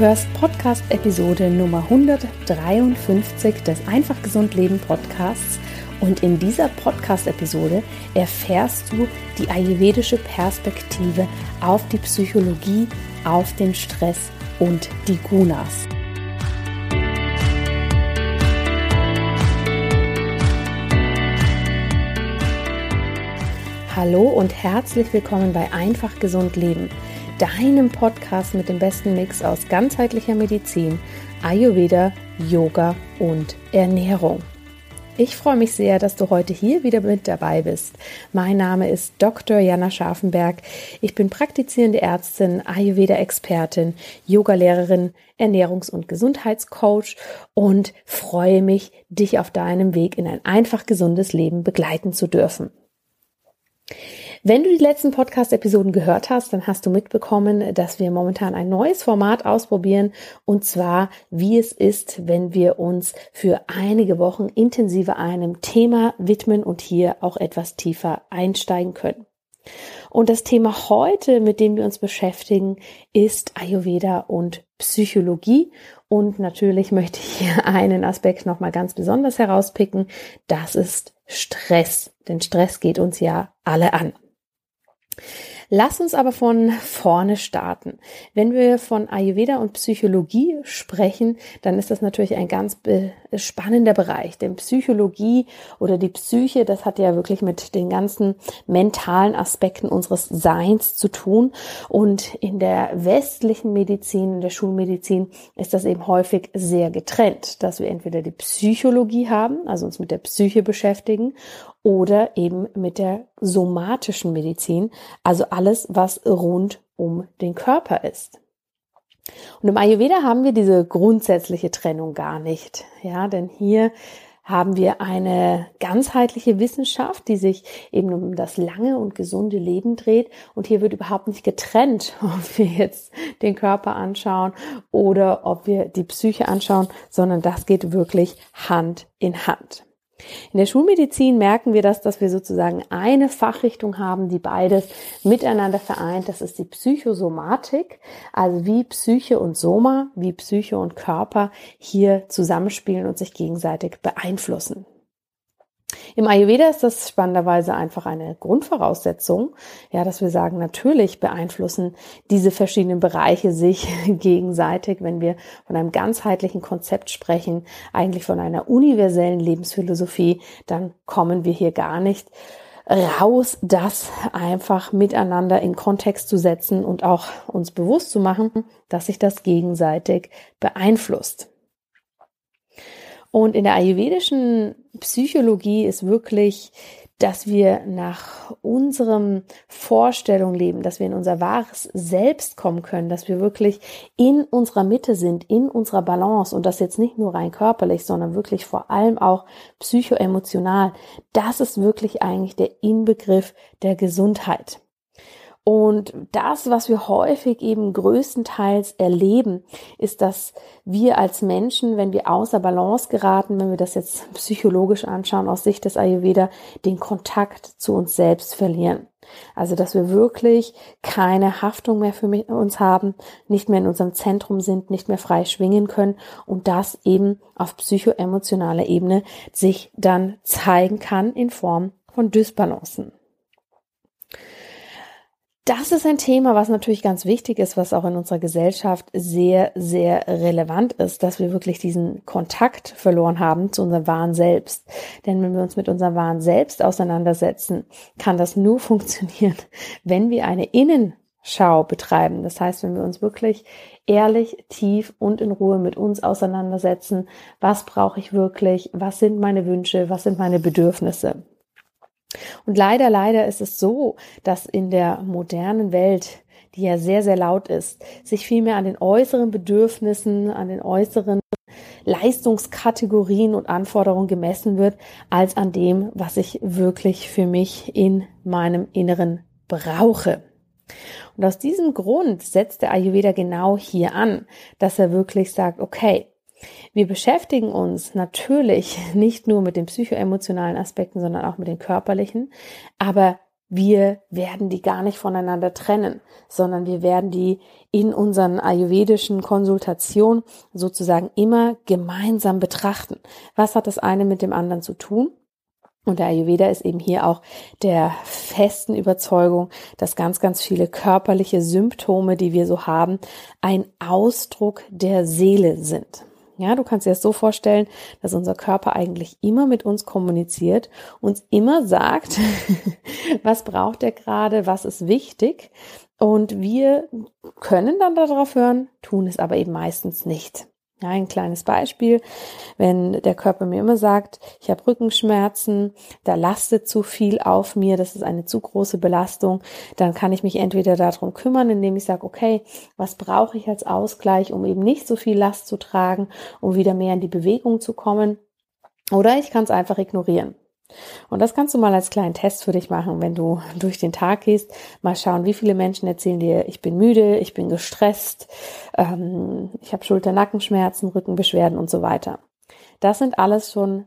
hörst Podcast-Episode Nummer 153 des Einfach Gesund Leben Podcasts und in dieser Podcast-Episode erfährst du die ayurvedische Perspektive auf die Psychologie, auf den Stress und die Gunas. Hallo und herzlich willkommen bei Einfach Gesund Leben deinem Podcast mit dem besten Mix aus ganzheitlicher Medizin, Ayurveda, Yoga und Ernährung. Ich freue mich sehr, dass du heute hier wieder mit dabei bist. Mein Name ist Dr. Jana Scharfenberg. Ich bin praktizierende Ärztin, Ayurveda-Expertin, Yogalehrerin, Ernährungs- und Gesundheitscoach und freue mich, dich auf deinem Weg in ein einfach gesundes Leben begleiten zu dürfen. Wenn du die letzten Podcast-Episoden gehört hast, dann hast du mitbekommen, dass wir momentan ein neues Format ausprobieren und zwar, wie es ist, wenn wir uns für einige Wochen intensiver einem Thema widmen und hier auch etwas tiefer einsteigen können. Und das Thema heute, mit dem wir uns beschäftigen, ist Ayurveda und Psychologie. Und natürlich möchte ich hier einen Aspekt nochmal ganz besonders herauspicken. Das ist Stress. Denn Stress geht uns ja alle an. Lass uns aber von vorne starten. Wenn wir von Ayurveda und Psychologie sprechen, dann ist das natürlich ein ganz spannender Bereich. Denn Psychologie oder die Psyche, das hat ja wirklich mit den ganzen mentalen Aspekten unseres Seins zu tun. Und in der westlichen Medizin, in der Schulmedizin, ist das eben häufig sehr getrennt, dass wir entweder die Psychologie haben, also uns mit der Psyche beschäftigen, oder eben mit der somatischen Medizin, also alles, was rund um den Körper ist. Und im Ayurveda haben wir diese grundsätzliche Trennung gar nicht, ja, denn hier haben wir eine ganzheitliche Wissenschaft, die sich eben um das lange und gesunde Leben dreht. Und hier wird überhaupt nicht getrennt, ob wir jetzt den Körper anschauen oder ob wir die Psyche anschauen, sondern das geht wirklich Hand in Hand. In der Schulmedizin merken wir das, dass wir sozusagen eine Fachrichtung haben, die beides miteinander vereint. Das ist die Psychosomatik, also wie Psyche und Soma, wie Psyche und Körper hier zusammenspielen und sich gegenseitig beeinflussen. Im Ayurveda ist das spannenderweise einfach eine Grundvoraussetzung, ja, dass wir sagen, natürlich beeinflussen diese verschiedenen Bereiche sich gegenseitig, wenn wir von einem ganzheitlichen Konzept sprechen, eigentlich von einer universellen Lebensphilosophie, dann kommen wir hier gar nicht raus, das einfach miteinander in Kontext zu setzen und auch uns bewusst zu machen, dass sich das gegenseitig beeinflusst. Und in der ayurvedischen Psychologie ist wirklich, dass wir nach unserem Vorstellung leben, dass wir in unser wahres Selbst kommen können, dass wir wirklich in unserer Mitte sind, in unserer Balance und das jetzt nicht nur rein körperlich, sondern wirklich vor allem auch psychoemotional. Das ist wirklich eigentlich der Inbegriff der Gesundheit. Und das, was wir häufig eben größtenteils erleben, ist, dass wir als Menschen, wenn wir außer Balance geraten, wenn wir das jetzt psychologisch anschauen, aus Sicht des Ayurveda, den Kontakt zu uns selbst verlieren. Also, dass wir wirklich keine Haftung mehr für uns haben, nicht mehr in unserem Zentrum sind, nicht mehr frei schwingen können und das eben auf psychoemotionaler Ebene sich dann zeigen kann in Form von Dysbalancen das ist ein Thema, was natürlich ganz wichtig ist, was auch in unserer Gesellschaft sehr, sehr relevant ist, dass wir wirklich diesen Kontakt verloren haben zu unserem wahren Selbst. Denn wenn wir uns mit unserem wahren Selbst auseinandersetzen, kann das nur funktionieren, wenn wir eine Innenschau betreiben. Das heißt, wenn wir uns wirklich ehrlich, tief und in Ruhe mit uns auseinandersetzen, was brauche ich wirklich, was sind meine Wünsche, was sind meine Bedürfnisse. Und leider, leider ist es so, dass in der modernen Welt, die ja sehr, sehr laut ist, sich vielmehr an den äußeren Bedürfnissen, an den äußeren Leistungskategorien und Anforderungen gemessen wird, als an dem, was ich wirklich für mich in meinem Inneren brauche. Und aus diesem Grund setzt der Ayurveda genau hier an, dass er wirklich sagt, okay, wir beschäftigen uns natürlich nicht nur mit den psychoemotionalen Aspekten, sondern auch mit den körperlichen. Aber wir werden die gar nicht voneinander trennen, sondern wir werden die in unseren ayurvedischen Konsultationen sozusagen immer gemeinsam betrachten. Was hat das eine mit dem anderen zu tun? Und der Ayurveda ist eben hier auch der festen Überzeugung, dass ganz, ganz viele körperliche Symptome, die wir so haben, ein Ausdruck der Seele sind. Ja, du kannst dir das so vorstellen, dass unser Körper eigentlich immer mit uns kommuniziert, uns immer sagt, was braucht er gerade, was ist wichtig. Und wir können dann darauf hören, tun es aber eben meistens nicht. Ja, ein kleines Beispiel, wenn der Körper mir immer sagt, ich habe Rückenschmerzen, da lastet zu viel auf mir, das ist eine zu große Belastung, dann kann ich mich entweder darum kümmern, indem ich sage, okay, was brauche ich als Ausgleich, um eben nicht so viel Last zu tragen, um wieder mehr in die Bewegung zu kommen, oder ich kann es einfach ignorieren. Und das kannst du mal als kleinen Test für dich machen, wenn du durch den Tag gehst. Mal schauen, wie viele Menschen erzählen dir, ich bin müde, ich bin gestresst, ähm, ich habe Schulter-Nackenschmerzen, Rückenbeschwerden und so weiter. Das sind alles schon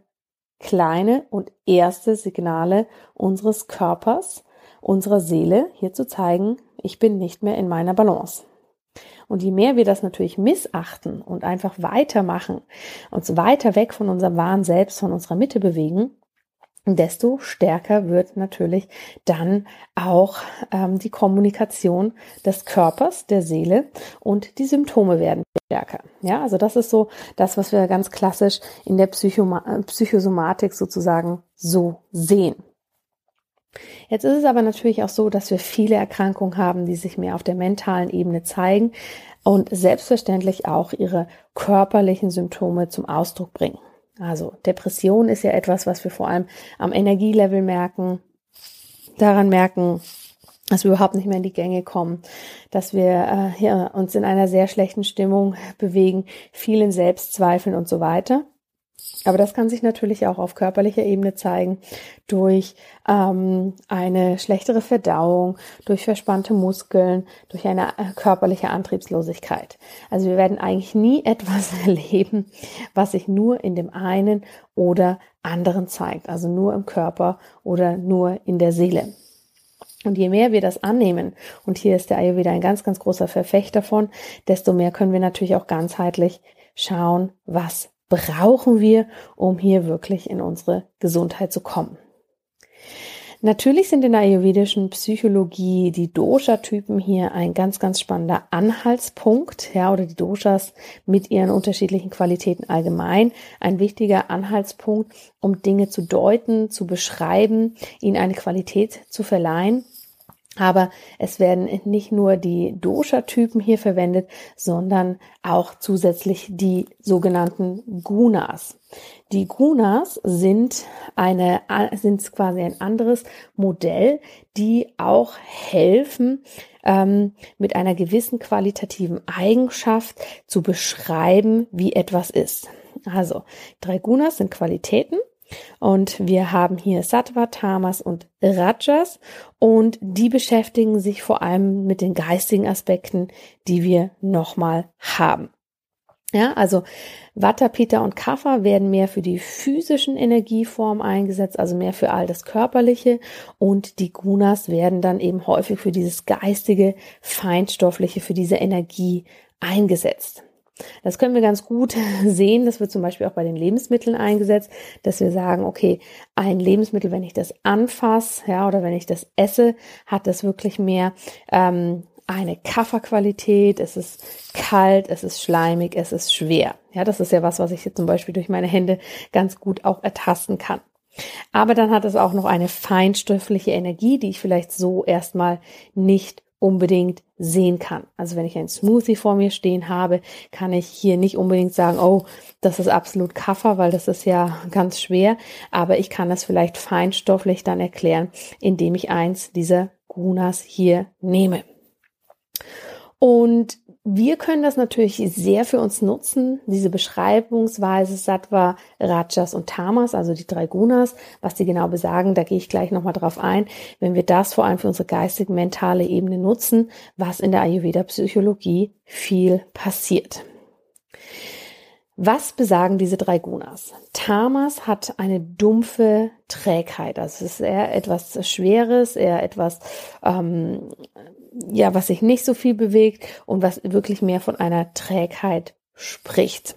kleine und erste Signale unseres Körpers, unserer Seele, hier zu zeigen, ich bin nicht mehr in meiner Balance. Und je mehr wir das natürlich missachten und einfach weitermachen, uns weiter weg von unserem wahren Selbst, von unserer Mitte bewegen, desto stärker wird natürlich dann auch ähm, die Kommunikation des Körpers, der Seele und die Symptome werden stärker. Ja, also das ist so das, was wir ganz klassisch in der Psychoma Psychosomatik sozusagen so sehen. Jetzt ist es aber natürlich auch so, dass wir viele Erkrankungen haben, die sich mehr auf der mentalen Ebene zeigen und selbstverständlich auch ihre körperlichen Symptome zum Ausdruck bringen. Also Depression ist ja etwas, was wir vor allem am Energielevel merken, daran merken, dass wir überhaupt nicht mehr in die Gänge kommen, dass wir äh, ja, uns in einer sehr schlechten Stimmung bewegen, vielen Selbstzweifeln und so weiter. Aber das kann sich natürlich auch auf körperlicher Ebene zeigen durch ähm, eine schlechtere Verdauung, durch verspannte Muskeln, durch eine äh, körperliche Antriebslosigkeit. Also wir werden eigentlich nie etwas erleben, was sich nur in dem einen oder anderen zeigt, also nur im Körper oder nur in der Seele. Und je mehr wir das annehmen, und hier ist der Ayurveda ein ganz, ganz großer Verfechter von, desto mehr können wir natürlich auch ganzheitlich schauen, was brauchen wir, um hier wirklich in unsere Gesundheit zu kommen. Natürlich sind in der ayurvedischen Psychologie die Dosha-Typen hier ein ganz, ganz spannender Anhaltspunkt, ja, oder die Doshas mit ihren unterschiedlichen Qualitäten allgemein ein wichtiger Anhaltspunkt, um Dinge zu deuten, zu beschreiben, ihnen eine Qualität zu verleihen. Aber es werden nicht nur die Dosha-Typen hier verwendet, sondern auch zusätzlich die sogenannten Gunas. Die Gunas sind eine, sind quasi ein anderes Modell, die auch helfen, ähm, mit einer gewissen qualitativen Eigenschaft zu beschreiben, wie etwas ist. Also, drei Gunas sind Qualitäten und wir haben hier Sattva, Tamas und Rajas und die beschäftigen sich vor allem mit den geistigen Aspekten, die wir nochmal haben. Ja, also Vata, Pitta und Kapha werden mehr für die physischen Energieformen eingesetzt, also mehr für all das Körperliche und die Gunas werden dann eben häufig für dieses geistige, feinstoffliche, für diese Energie eingesetzt. Das können wir ganz gut sehen. Das wird zum Beispiel auch bei den Lebensmitteln eingesetzt, dass wir sagen, okay, ein Lebensmittel, wenn ich das anfasse, ja, oder wenn ich das esse, hat das wirklich mehr ähm, eine Kafferqualität. Es ist kalt, es ist schleimig, es ist schwer. Ja, das ist ja was, was ich jetzt zum Beispiel durch meine Hände ganz gut auch ertasten kann. Aber dann hat es auch noch eine feinstoffliche Energie, die ich vielleicht so erstmal nicht unbedingt sehen kann. Also wenn ich ein Smoothie vor mir stehen habe, kann ich hier nicht unbedingt sagen, oh, das ist absolut Kaffer, weil das ist ja ganz schwer. Aber ich kann das vielleicht feinstofflich dann erklären, indem ich eins dieser Gunas hier nehme. Und wir können das natürlich sehr für uns nutzen, diese Beschreibungsweise Sattva, Rajas und Tamas, also die drei Gunas, was die genau besagen, da gehe ich gleich nochmal drauf ein. Wenn wir das vor allem für unsere geistig-mentale Ebene nutzen, was in der Ayurveda-Psychologie viel passiert. Was besagen diese drei Gunas? Tamas hat eine dumpfe Trägheit. Also es ist eher etwas Schweres, eher etwas, ähm, ja, was sich nicht so viel bewegt und was wirklich mehr von einer Trägheit spricht.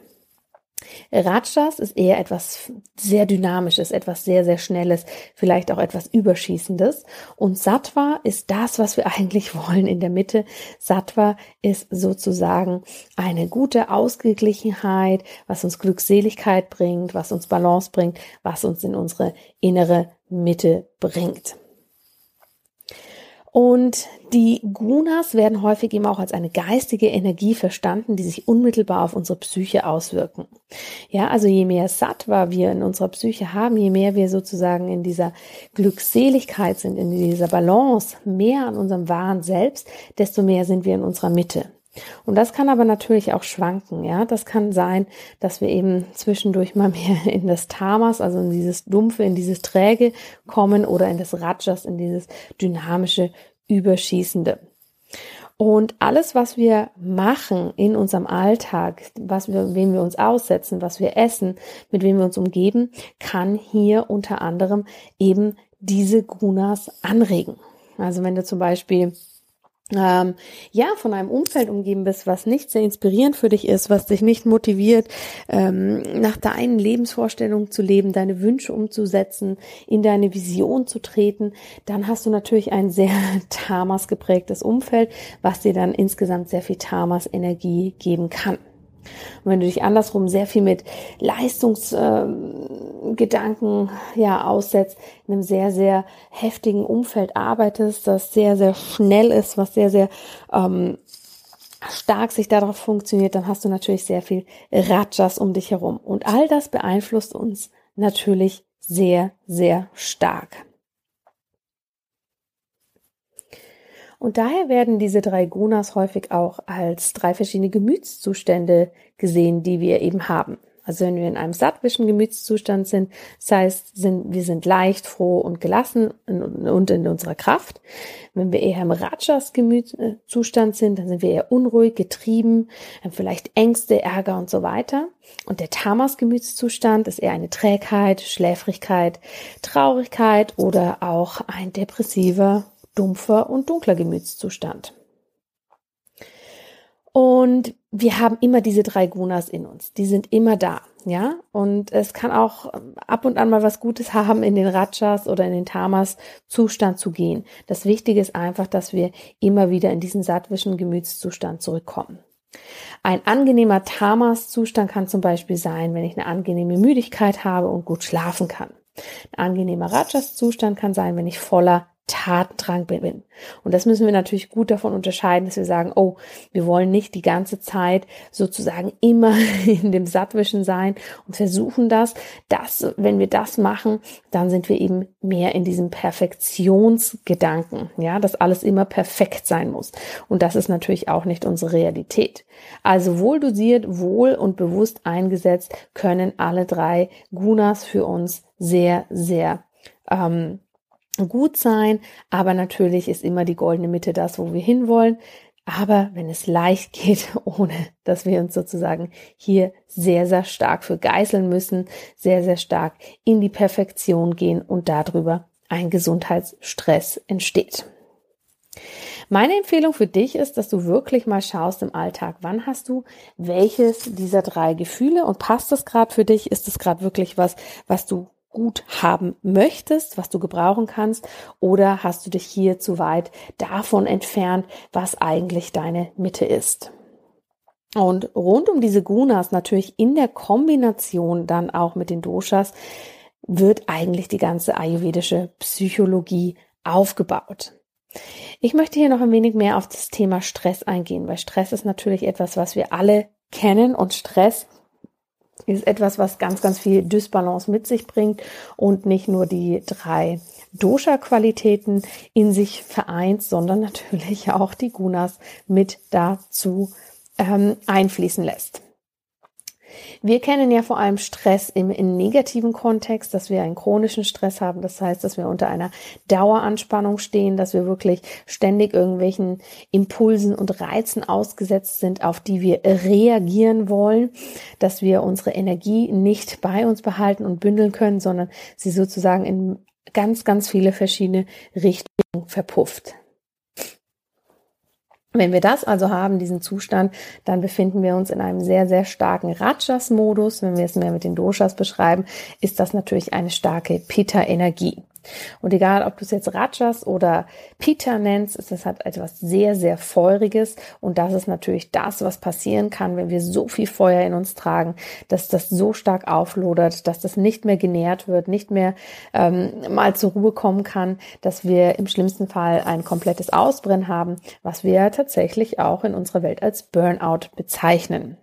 Rajas ist eher etwas sehr Dynamisches, etwas sehr, sehr Schnelles, vielleicht auch etwas Überschießendes. Und Sattva ist das, was wir eigentlich wollen in der Mitte. Sattva ist sozusagen eine gute Ausgeglichenheit, was uns Glückseligkeit bringt, was uns Balance bringt, was uns in unsere innere Mitte bringt. Und die Gunas werden häufig eben auch als eine geistige Energie verstanden, die sich unmittelbar auf unsere Psyche auswirken. Ja, also je mehr Sattva wir in unserer Psyche haben, je mehr wir sozusagen in dieser Glückseligkeit sind, in dieser Balance, mehr an unserem wahren Selbst, desto mehr sind wir in unserer Mitte. Und das kann aber natürlich auch schwanken, ja. Das kann sein, dass wir eben zwischendurch mal mehr in das Tamas, also in dieses Dumpfe, in dieses Träge kommen oder in das Rajas, in dieses dynamische, Überschießende. Und alles, was wir machen in unserem Alltag, was wir, wem wir uns aussetzen, was wir essen, mit wem wir uns umgeben, kann hier unter anderem eben diese Gunas anregen. Also wenn du zum Beispiel ähm, ja, von einem Umfeld umgeben bist, was nicht sehr inspirierend für dich ist, was dich nicht motiviert, ähm, nach deinen Lebensvorstellungen zu leben, deine Wünsche umzusetzen, in deine Vision zu treten, dann hast du natürlich ein sehr Tamas geprägtes Umfeld, was dir dann insgesamt sehr viel Tamas Energie geben kann. Und wenn du dich andersrum sehr viel mit Leistungsgedanken äh, ja aussetzt, in einem sehr, sehr heftigen Umfeld arbeitest, das sehr, sehr schnell ist, was sehr, sehr ähm, stark sich darauf funktioniert, dann hast du natürlich sehr viel Rajas um dich herum. Und all das beeinflusst uns natürlich sehr, sehr stark. Und daher werden diese drei Gunas häufig auch als drei verschiedene Gemütszustände gesehen, die wir eben haben. Also wenn wir in einem sattwischen Gemütszustand sind, das heißt, sind, wir sind leicht, froh und gelassen und in unserer Kraft. Wenn wir eher im Rajas Gemütszustand sind, dann sind wir eher unruhig, getrieben, vielleicht Ängste, Ärger und so weiter. Und der Tamas Gemütszustand ist eher eine Trägheit, Schläfrigkeit, Traurigkeit oder auch ein depressiver dumpfer und dunkler Gemütszustand. Und wir haben immer diese drei Gunas in uns. Die sind immer da. Ja, und es kann auch ab und an mal was Gutes haben, in den Rajas oder in den Tamas Zustand zu gehen. Das Wichtige ist einfach, dass wir immer wieder in diesen sattwischen Gemütszustand zurückkommen. Ein angenehmer Tamas-Zustand kann zum Beispiel sein, wenn ich eine angenehme Müdigkeit habe und gut schlafen kann. Ein angenehmer Rajas-Zustand kann sein, wenn ich voller Tatendrang bin. Und das müssen wir natürlich gut davon unterscheiden, dass wir sagen, oh, wir wollen nicht die ganze Zeit sozusagen immer in dem Sattwischen sein und versuchen das. Das, wenn wir das machen, dann sind wir eben mehr in diesem Perfektionsgedanken, ja, dass alles immer perfekt sein muss. Und das ist natürlich auch nicht unsere Realität. Also wohl dosiert, wohl und bewusst eingesetzt können alle drei Gunas für uns sehr, sehr ähm, gut sein, aber natürlich ist immer die goldene Mitte das, wo wir hinwollen. Aber wenn es leicht geht, ohne dass wir uns sozusagen hier sehr, sehr stark für geißeln müssen, sehr, sehr stark in die Perfektion gehen und darüber ein Gesundheitsstress entsteht. Meine Empfehlung für dich ist, dass du wirklich mal schaust im Alltag, wann hast du welches dieser drei Gefühle und passt das gerade für dich? Ist es gerade wirklich was, was du gut haben möchtest, was du gebrauchen kannst, oder hast du dich hier zu weit davon entfernt, was eigentlich deine Mitte ist. Und rund um diese Gunas, natürlich in der Kombination dann auch mit den Doshas, wird eigentlich die ganze ayurvedische Psychologie aufgebaut. Ich möchte hier noch ein wenig mehr auf das Thema Stress eingehen, weil Stress ist natürlich etwas, was wir alle kennen und Stress ist etwas, was ganz, ganz viel Dysbalance mit sich bringt und nicht nur die drei Dosha-Qualitäten in sich vereint, sondern natürlich auch die Gunas mit dazu ähm, einfließen lässt. Wir kennen ja vor allem Stress im, im, negativen Kontext, dass wir einen chronischen Stress haben. Das heißt, dass wir unter einer Daueranspannung stehen, dass wir wirklich ständig irgendwelchen Impulsen und Reizen ausgesetzt sind, auf die wir reagieren wollen, dass wir unsere Energie nicht bei uns behalten und bündeln können, sondern sie sozusagen in ganz, ganz viele verschiedene Richtungen verpufft. Wenn wir das also haben, diesen Zustand, dann befinden wir uns in einem sehr, sehr starken Rajas-Modus. Wenn wir es mehr mit den Doshas beschreiben, ist das natürlich eine starke Pitta-Energie. Und egal, ob du es jetzt Rajas oder Pita nennst, ist es halt etwas sehr, sehr Feuriges. Und das ist natürlich das, was passieren kann, wenn wir so viel Feuer in uns tragen, dass das so stark auflodert, dass das nicht mehr genährt wird, nicht mehr ähm, mal zur Ruhe kommen kann, dass wir im schlimmsten Fall ein komplettes Ausbrennen haben, was wir tatsächlich auch in unserer Welt als Burnout bezeichnen.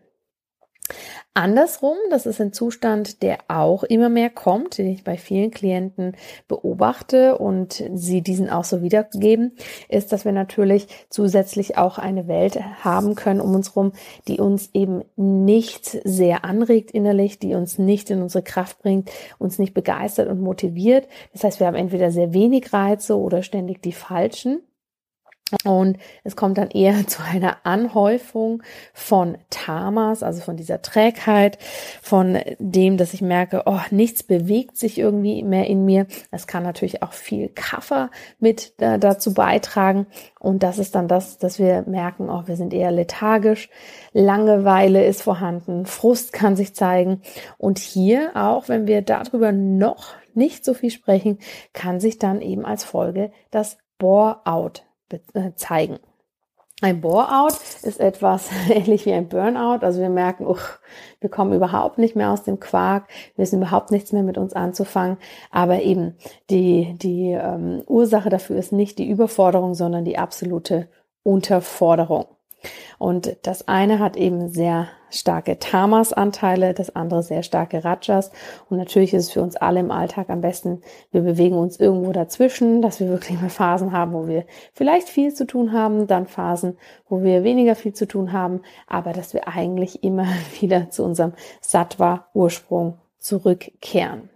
Andersrum, das ist ein Zustand, der auch immer mehr kommt, den ich bei vielen Klienten beobachte und sie diesen auch so wiedergeben, ist, dass wir natürlich zusätzlich auch eine Welt haben können um uns herum, die uns eben nicht sehr anregt innerlich, die uns nicht in unsere Kraft bringt, uns nicht begeistert und motiviert. Das heißt, wir haben entweder sehr wenig Reize oder ständig die falschen. Und es kommt dann eher zu einer Anhäufung von Tamas, also von dieser Trägheit, von dem, dass ich merke, oh, nichts bewegt sich irgendwie mehr in mir. Es kann natürlich auch viel Kaffer mit äh, dazu beitragen. Und das ist dann das, dass wir merken, oh, wir sind eher lethargisch. Langeweile ist vorhanden. Frust kann sich zeigen. Und hier auch, wenn wir darüber noch nicht so viel sprechen, kann sich dann eben als Folge das Bore-out zeigen. Ein Bore-out ist etwas ähnlich wie ein Burnout. Also wir merken, uch, wir kommen überhaupt nicht mehr aus dem Quark, wir wissen überhaupt nichts mehr mit uns anzufangen. Aber eben die, die ähm, Ursache dafür ist nicht die Überforderung, sondern die absolute Unterforderung. Und das eine hat eben sehr starke Tamas-Anteile, das andere sehr starke Rajas. Und natürlich ist es für uns alle im Alltag am besten, wir bewegen uns irgendwo dazwischen, dass wir wirklich mal Phasen haben, wo wir vielleicht viel zu tun haben, dann Phasen, wo wir weniger viel zu tun haben, aber dass wir eigentlich immer wieder zu unserem Sattva-Ursprung zurückkehren.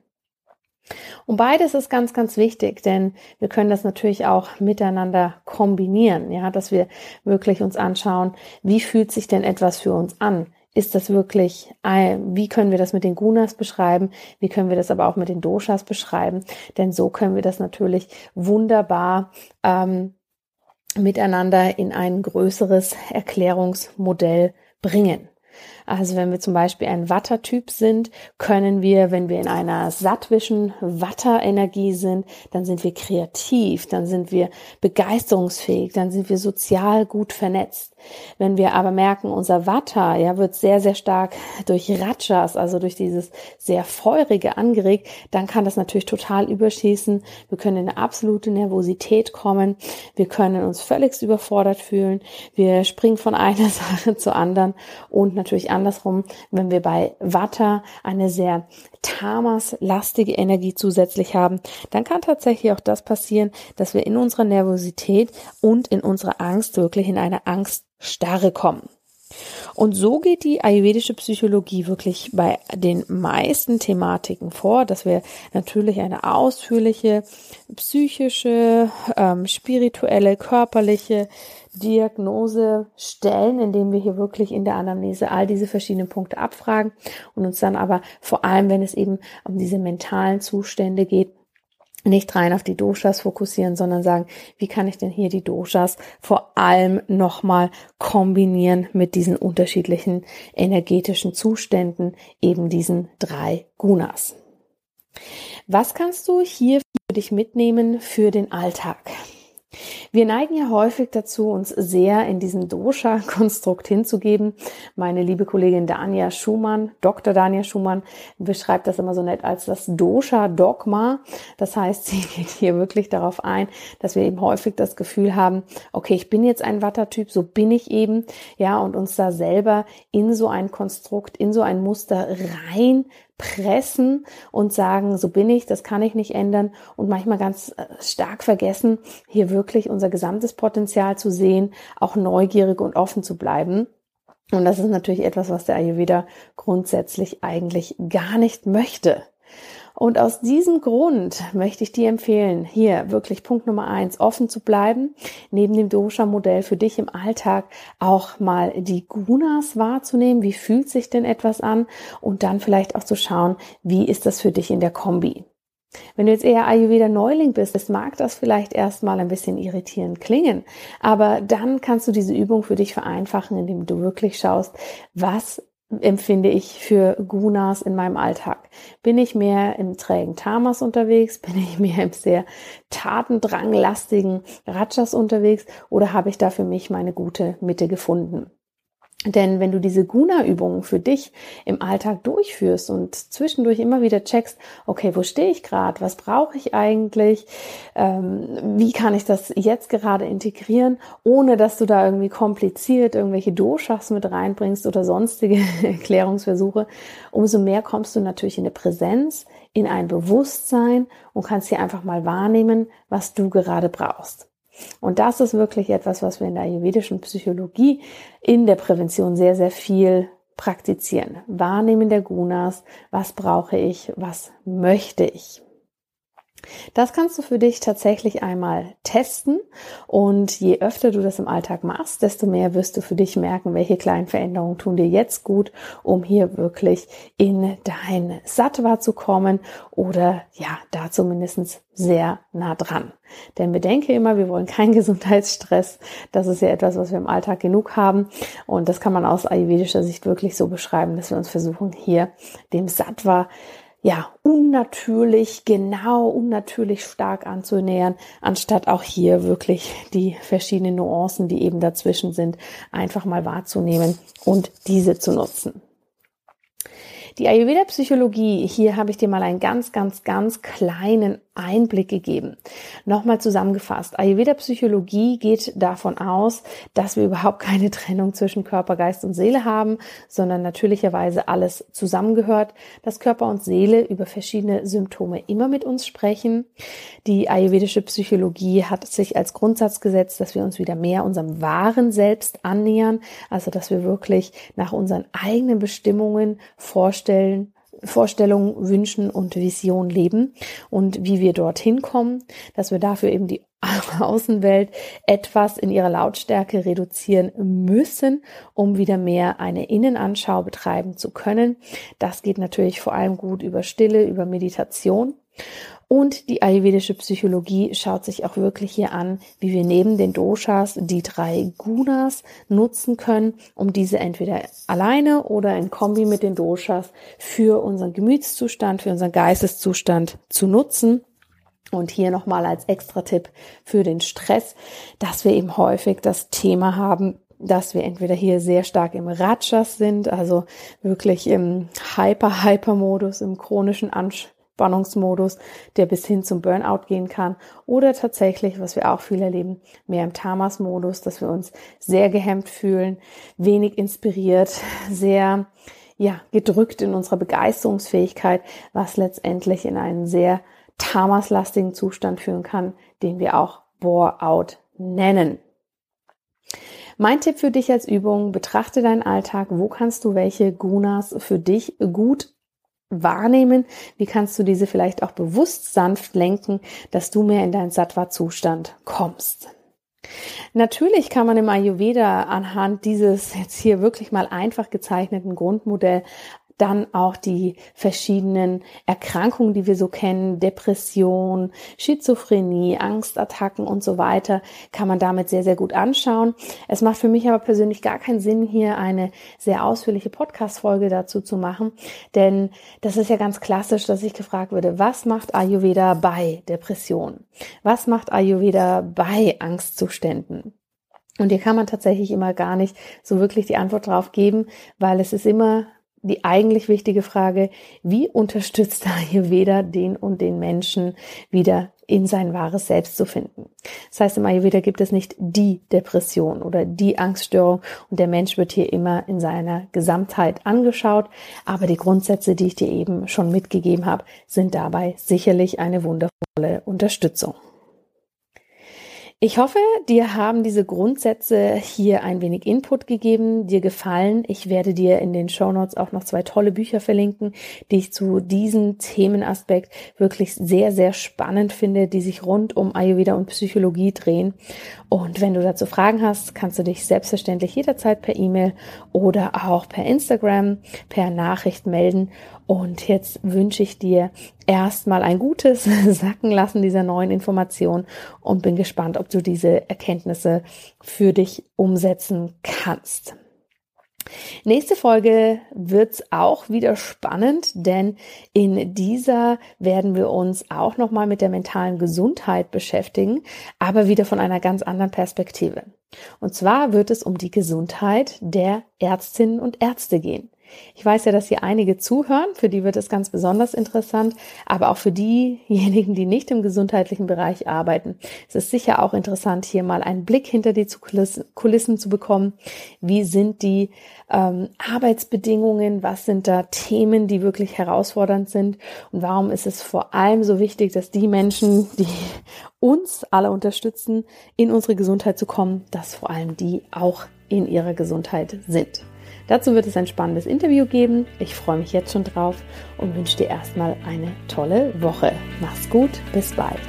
Und beides ist ganz, ganz wichtig, denn wir können das natürlich auch miteinander kombinieren, ja, dass wir wirklich uns anschauen, wie fühlt sich denn etwas für uns an? Ist das wirklich, wie können wir das mit den Gunas beschreiben? Wie können wir das aber auch mit den Doshas beschreiben? Denn so können wir das natürlich wunderbar ähm, miteinander in ein größeres Erklärungsmodell bringen. Also wenn wir zum Beispiel ein Watter-Typ sind, können wir, wenn wir in einer sattwischen Watter-Energie sind, dann sind wir kreativ, dann sind wir begeisterungsfähig, dann sind wir sozial gut vernetzt. Wenn wir aber merken, unser Vata, ja, wird sehr, sehr stark durch Rajas, also durch dieses sehr feurige angeregt, dann kann das natürlich total überschießen. Wir können in eine absolute Nervosität kommen. Wir können uns völlig überfordert fühlen. Wir springen von einer Sache zur anderen und natürlich andersrum, wenn wir bei Vata eine sehr Tamas-lastige Energie zusätzlich haben, dann kann tatsächlich auch das passieren, dass wir in unserer Nervosität und in unserer Angst wirklich in eine Angststarre kommen. Und so geht die ayurvedische Psychologie wirklich bei den meisten Thematiken vor, dass wir natürlich eine ausführliche psychische, ähm, spirituelle, körperliche Diagnose stellen, indem wir hier wirklich in der Anamnese all diese verschiedenen Punkte abfragen und uns dann aber vor allem, wenn es eben um diese mentalen Zustände geht, nicht rein auf die Doshas fokussieren, sondern sagen, wie kann ich denn hier die Doshas vor allem nochmal kombinieren mit diesen unterschiedlichen energetischen Zuständen, eben diesen drei Gunas. Was kannst du hier für dich mitnehmen für den Alltag? Wir neigen ja häufig dazu, uns sehr in diesem Dosha-Konstrukt hinzugeben. Meine liebe Kollegin Dania Schumann, Dr. Dania Schumann, beschreibt das immer so nett als das Dosha-Dogma. Das heißt, sie geht hier wirklich darauf ein, dass wir eben häufig das Gefühl haben, okay, ich bin jetzt ein Wattertyp, so bin ich eben, ja, und uns da selber in so ein Konstrukt, in so ein Muster rein pressen und sagen, so bin ich, das kann ich nicht ändern und manchmal ganz äh, stark vergessen, hier wirklich unser gesamtes Potenzial zu sehen, auch neugierig und offen zu bleiben Und das ist natürlich etwas, was der Ayurveda grundsätzlich eigentlich gar nicht möchte. Und aus diesem Grund möchte ich dir empfehlen, hier wirklich Punkt Nummer eins, offen zu bleiben, neben dem Dosha-Modell für dich im Alltag auch mal die Gunas wahrzunehmen. Wie fühlt sich denn etwas an? Und dann vielleicht auch zu schauen, wie ist das für dich in der Kombi? Wenn du jetzt eher Ayurveda Neuling bist, mag das vielleicht erstmal ein bisschen irritierend klingen, aber dann kannst du diese Übung für dich vereinfachen, indem du wirklich schaust, was empfinde ich für Gunas in meinem Alltag? Bin ich mehr im trägen Tamas unterwegs? Bin ich mehr im sehr tatendranglastigen Rajas unterwegs? Oder habe ich da für mich meine gute Mitte gefunden? Denn wenn du diese Guna-Übungen für dich im Alltag durchführst und zwischendurch immer wieder checkst, okay, wo stehe ich gerade, was brauche ich eigentlich, ähm, wie kann ich das jetzt gerade integrieren, ohne dass du da irgendwie kompliziert irgendwelche Doshas mit reinbringst oder sonstige Erklärungsversuche, umso mehr kommst du natürlich in eine Präsenz, in ein Bewusstsein und kannst hier einfach mal wahrnehmen, was du gerade brauchst. Und das ist wirklich etwas, was wir in der ayurvedischen Psychologie in der Prävention sehr, sehr viel praktizieren. Wahrnehmen der Gunas, was brauche ich, was möchte ich. Das kannst du für dich tatsächlich einmal testen und je öfter du das im Alltag machst, desto mehr wirst du für dich merken, welche kleinen Veränderungen tun dir jetzt gut, um hier wirklich in dein Sattva zu kommen oder ja, da zumindest sehr nah dran. Denn bedenke immer, wir wollen keinen Gesundheitsstress. Das ist ja etwas, was wir im Alltag genug haben. Und das kann man aus ayurvedischer Sicht wirklich so beschreiben, dass wir uns versuchen, hier dem Sattva ja, unnatürlich, genau, unnatürlich stark anzunähern, anstatt auch hier wirklich die verschiedenen Nuancen, die eben dazwischen sind, einfach mal wahrzunehmen und diese zu nutzen. Die Ayurveda-Psychologie, hier habe ich dir mal einen ganz, ganz, ganz kleinen Einblick gegeben. Nochmal zusammengefasst. Ayurveda-Psychologie geht davon aus, dass wir überhaupt keine Trennung zwischen Körper, Geist und Seele haben, sondern natürlicherweise alles zusammengehört, dass Körper und Seele über verschiedene Symptome immer mit uns sprechen. Die ayurvedische Psychologie hat sich als Grundsatz gesetzt, dass wir uns wieder mehr unserem wahren Selbst annähern, also dass wir wirklich nach unseren eigenen Bestimmungen vorstellen, Vorstellungen, Wünschen und Vision leben und wie wir dorthin kommen, dass wir dafür eben die Außenwelt etwas in ihrer Lautstärke reduzieren müssen, um wieder mehr eine Innenanschau betreiben zu können. Das geht natürlich vor allem gut über Stille, über Meditation. Und die ayurvedische Psychologie schaut sich auch wirklich hier an, wie wir neben den Doshas die drei Gunas nutzen können, um diese entweder alleine oder in Kombi mit den Doshas für unseren Gemütszustand, für unseren Geisteszustand zu nutzen. Und hier nochmal als extra Tipp für den Stress, dass wir eben häufig das Thema haben, dass wir entweder hier sehr stark im Rajas sind, also wirklich im Hyper-Hyper-Modus, im chronischen Anspruch Spannungsmodus, der bis hin zum Burnout gehen kann. Oder tatsächlich, was wir auch viel erleben, mehr im Tamas-Modus, dass wir uns sehr gehemmt fühlen, wenig inspiriert, sehr ja, gedrückt in unserer Begeisterungsfähigkeit, was letztendlich in einen sehr Tamas-lastigen Zustand führen kann, den wir auch Bore-out nennen. Mein Tipp für dich als Übung, betrachte deinen Alltag, wo kannst du welche Gunas für dich gut wahrnehmen? Wie kannst du diese vielleicht auch bewusst sanft lenken, dass du mehr in deinen Sattva-Zustand kommst? Natürlich kann man im Ayurveda anhand dieses jetzt hier wirklich mal einfach gezeichneten Grundmodell dann auch die verschiedenen Erkrankungen, die wir so kennen, Depression, Schizophrenie, Angstattacken und so weiter, kann man damit sehr, sehr gut anschauen. Es macht für mich aber persönlich gar keinen Sinn, hier eine sehr ausführliche Podcast-Folge dazu zu machen, denn das ist ja ganz klassisch, dass ich gefragt würde, was macht Ayurveda bei Depression? Was macht Ayurveda bei Angstzuständen? Und hier kann man tatsächlich immer gar nicht so wirklich die Antwort drauf geben, weil es ist immer die eigentlich wichtige Frage, wie unterstützt Ayurveda den und den Menschen wieder in sein wahres Selbst zu finden. Das heißt, im Ayurveda gibt es nicht die Depression oder die Angststörung und der Mensch wird hier immer in seiner Gesamtheit angeschaut. Aber die Grundsätze, die ich dir eben schon mitgegeben habe, sind dabei sicherlich eine wundervolle Unterstützung. Ich hoffe, dir haben diese Grundsätze hier ein wenig Input gegeben, dir gefallen. Ich werde dir in den Show Notes auch noch zwei tolle Bücher verlinken, die ich zu diesem Themenaspekt wirklich sehr, sehr spannend finde, die sich rund um Ayurveda und Psychologie drehen. Und wenn du dazu Fragen hast, kannst du dich selbstverständlich jederzeit per E-Mail oder auch per Instagram, per Nachricht melden. Und jetzt wünsche ich dir erstmal ein gutes Sacken lassen dieser neuen Information und bin gespannt, ob du diese Erkenntnisse für dich umsetzen kannst. Nächste Folge wird's auch wieder spannend, denn in dieser werden wir uns auch nochmal mit der mentalen Gesundheit beschäftigen, aber wieder von einer ganz anderen Perspektive. Und zwar wird es um die Gesundheit der Ärztinnen und Ärzte gehen. Ich weiß ja, dass hier einige zuhören, für die wird es ganz besonders interessant, aber auch für diejenigen, die nicht im gesundheitlichen Bereich arbeiten, ist es sicher auch interessant, hier mal einen Blick hinter die Kulissen zu bekommen. Wie sind die ähm, Arbeitsbedingungen? Was sind da Themen, die wirklich herausfordernd sind? Und warum ist es vor allem so wichtig, dass die Menschen, die uns alle unterstützen, in unsere Gesundheit zu kommen, dass vor allem die auch in ihrer Gesundheit sind? Dazu wird es ein spannendes Interview geben. Ich freue mich jetzt schon drauf und wünsche dir erstmal eine tolle Woche. Mach's gut, bis bald.